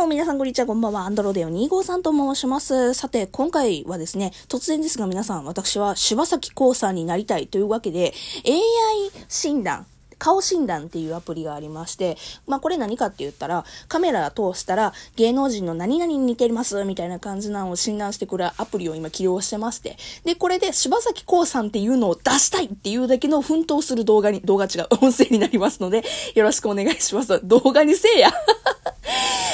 も皆さんこんにちは、こんばんは。アンドロデオ253と申します。さて、今回はですね、突然ですが皆さん、私は柴咲コウさんになりたいというわけで、AI 診断、顔診断っていうアプリがありまして、まあこれ何かって言ったら、カメラ通したら芸能人の何々に似てますみたいな感じなのを診断してくれるアプリを今起用してまして、で、これで柴咲コウさんっていうのを出したいっていうだけの奮闘する動画に、動画違う、音声になりますので、よろしくお願いします。動画にせえや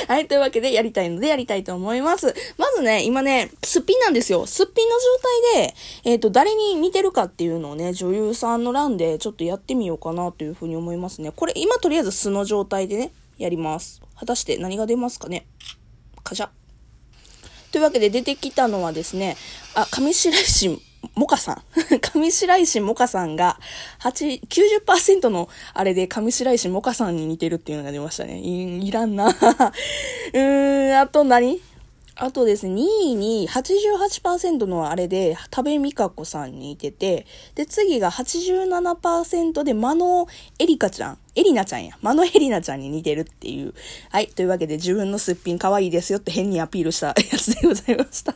はい、というわけでやりたいのでやりたいと思います。まずね、今ね、すっぴんなんですよ。すっぴんの状態で、えっ、ー、と、誰に似てるかっていうのをね、女優さんの欄でちょっとやってみようかなというふうに思いますね。これ、今とりあえず素の状態でね、やります。果たして何が出ますかねカシャ。というわけで出てきたのはですね、あ、上白石モカさん。上白石モカさんが、8、90%のあれで上白石モカさんに似てるっていうのが出ましたね。いいらんな。うーん、あと何？あとですね、2位に88%のあれで、多部未華子さんに似てて、で、次が87%で、間野エリカちゃん、エリナちゃんや、間野エリナちゃんに似てるっていう。はい、というわけで自分のすっぴん可愛いですよって変にアピールしたやつでございました。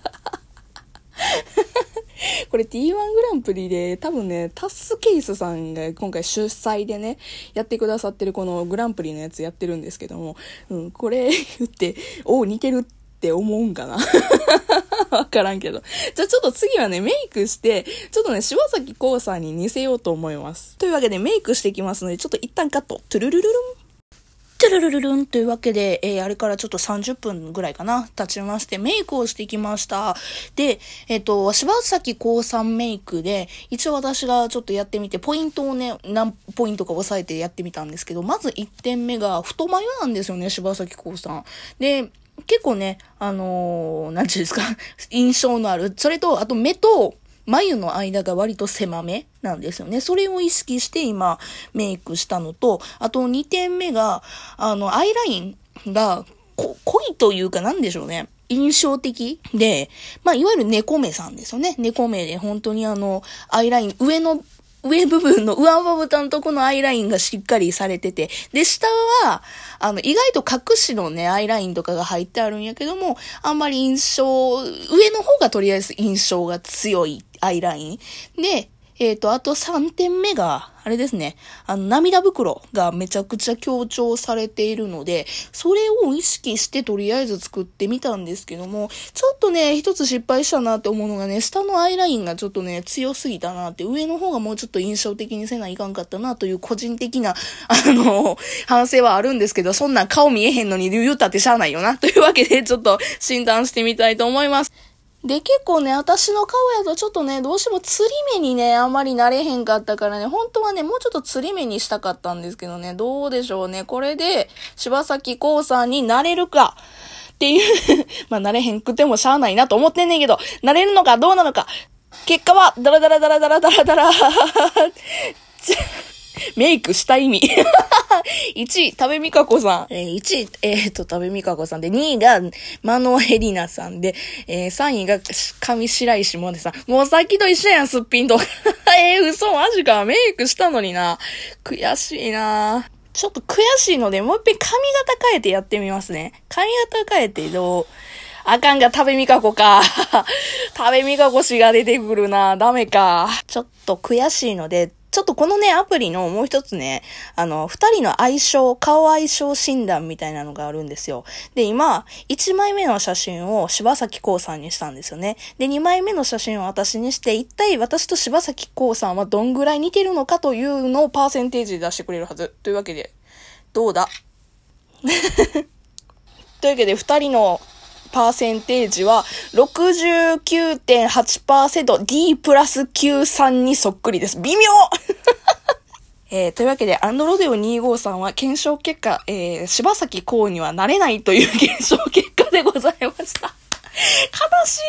これ T1 グランプリで多分ね、タスケースさんが今回主催でね、やってくださってるこのグランプリのやつやってるんですけども、うん、これ言って、おう似てるって思うんかな？わからんけど。じゃあちょっと次はね、メイクして、ちょっとね、柴咲コウさんに似せようと思います。というわけでメイクしていきますので、ちょっと一旦カット。トゥルルルルン。ルルルルンというわけで、えー、あれからちょっと30分ぐらいかな、経ちまして、メイクをしてきました。で、えっ、ー、と、柴崎高さんメイクで、一応私がちょっとやってみて、ポイントをね、何ポイントか押さえてやってみたんですけど、まず1点目が、太眉なんですよね、柴崎高さん。で、結構ね、あのー、なんていうんですか、印象のある。それと、あと目と、眉の間が割と狭めなんですよね。それを意識して今メイクしたのと、あと2点目が、あの、アイラインが濃いというかなんでしょうね。印象的で、まあ、いわゆる猫目さんですよね。猫目で本当にあの、アイライン、上の上部分の上まぶたのとこのアイラインがしっかりされてて、で、下は、あの、意外と隠しのね、アイラインとかが入ってあるんやけども、あんまり印象、上の方がとりあえず印象が強いアイライン。で、えっ、ー、と、あと3点目が、あれですね。あの、涙袋がめちゃくちゃ強調されているので、それを意識してとりあえず作ってみたんですけども、ちょっとね、一つ失敗したなって思うのがね、下のアイラインがちょっとね、強すぎたなって、上の方がもうちょっと印象的にせないかんかったなという個人的な、あの、反省はあるんですけど、そんな顔見えへんのに言うたってしゃあないよな。というわけで、ちょっと診断してみたいと思います。で、結構ね、私の顔やとちょっとね、どうしても釣り目にね、あんまりなれへんかったからね、本当はね、もうちょっと釣り目にしたかったんですけどね、どうでしょうね。これで、柴咲コウさんになれるか。っていう まあ、なれへんくてもしゃあないなと思ってんねんけど、なれるのかどうなのか。結果は、ダラダラダラダラダラダラメイクした意味。1位、食べみかこさん。えー、1位、えー、っと、食べみかこさんで、2位が、マノエリナさんで、えー、3位が、上白石萌音さん。もうさっきと一緒やん、すっぴんと。えー、嘘、マジか。メイクしたのにな。悔しいなちょっと悔しいので、もう一遍髪型変えてやってみますね。髪型変えてどう？あかんが食べみかこか。食べみかこしが出てくるな。ダメか。ちょっと悔しいので、ちょっとこのね、アプリのもう一つね、あの、二人の相性、顔相性診断みたいなのがあるんですよ。で、今、一枚目の写真を柴咲コウさんにしたんですよね。で、二枚目の写真を私にして、一体私と柴咲コウさんはどんぐらい似てるのかというのをパーセンテージで出してくれるはず。というわけで、どうだ？というわけで、二人のパーセンテージは69.8%、D プラス93にそっくりです。微妙 えー、というわけで、アンドロデオ25さんは検証結果、えー、柴崎公にはなれないという検証結果でございます。しい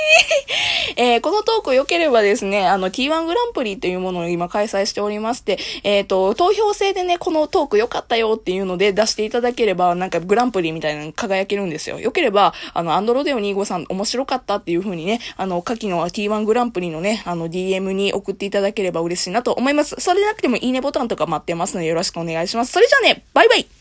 えー、このトーク良ければですね、あの T1 グランプリというものを今開催しておりまして、えっ、ー、と、投票制でね、このトーク良かったよっていうので出していただければ、なんかグランプリみたいなの輝けるんですよ。良ければ、あの、アンドロデオ25さん面白かったっていう風にね、あの、下記の T1 グランプリのね、あの、DM に送っていただければ嬉しいなと思います。それでなくてもいいねボタンとか待ってますのでよろしくお願いします。それじゃあね、バイバイ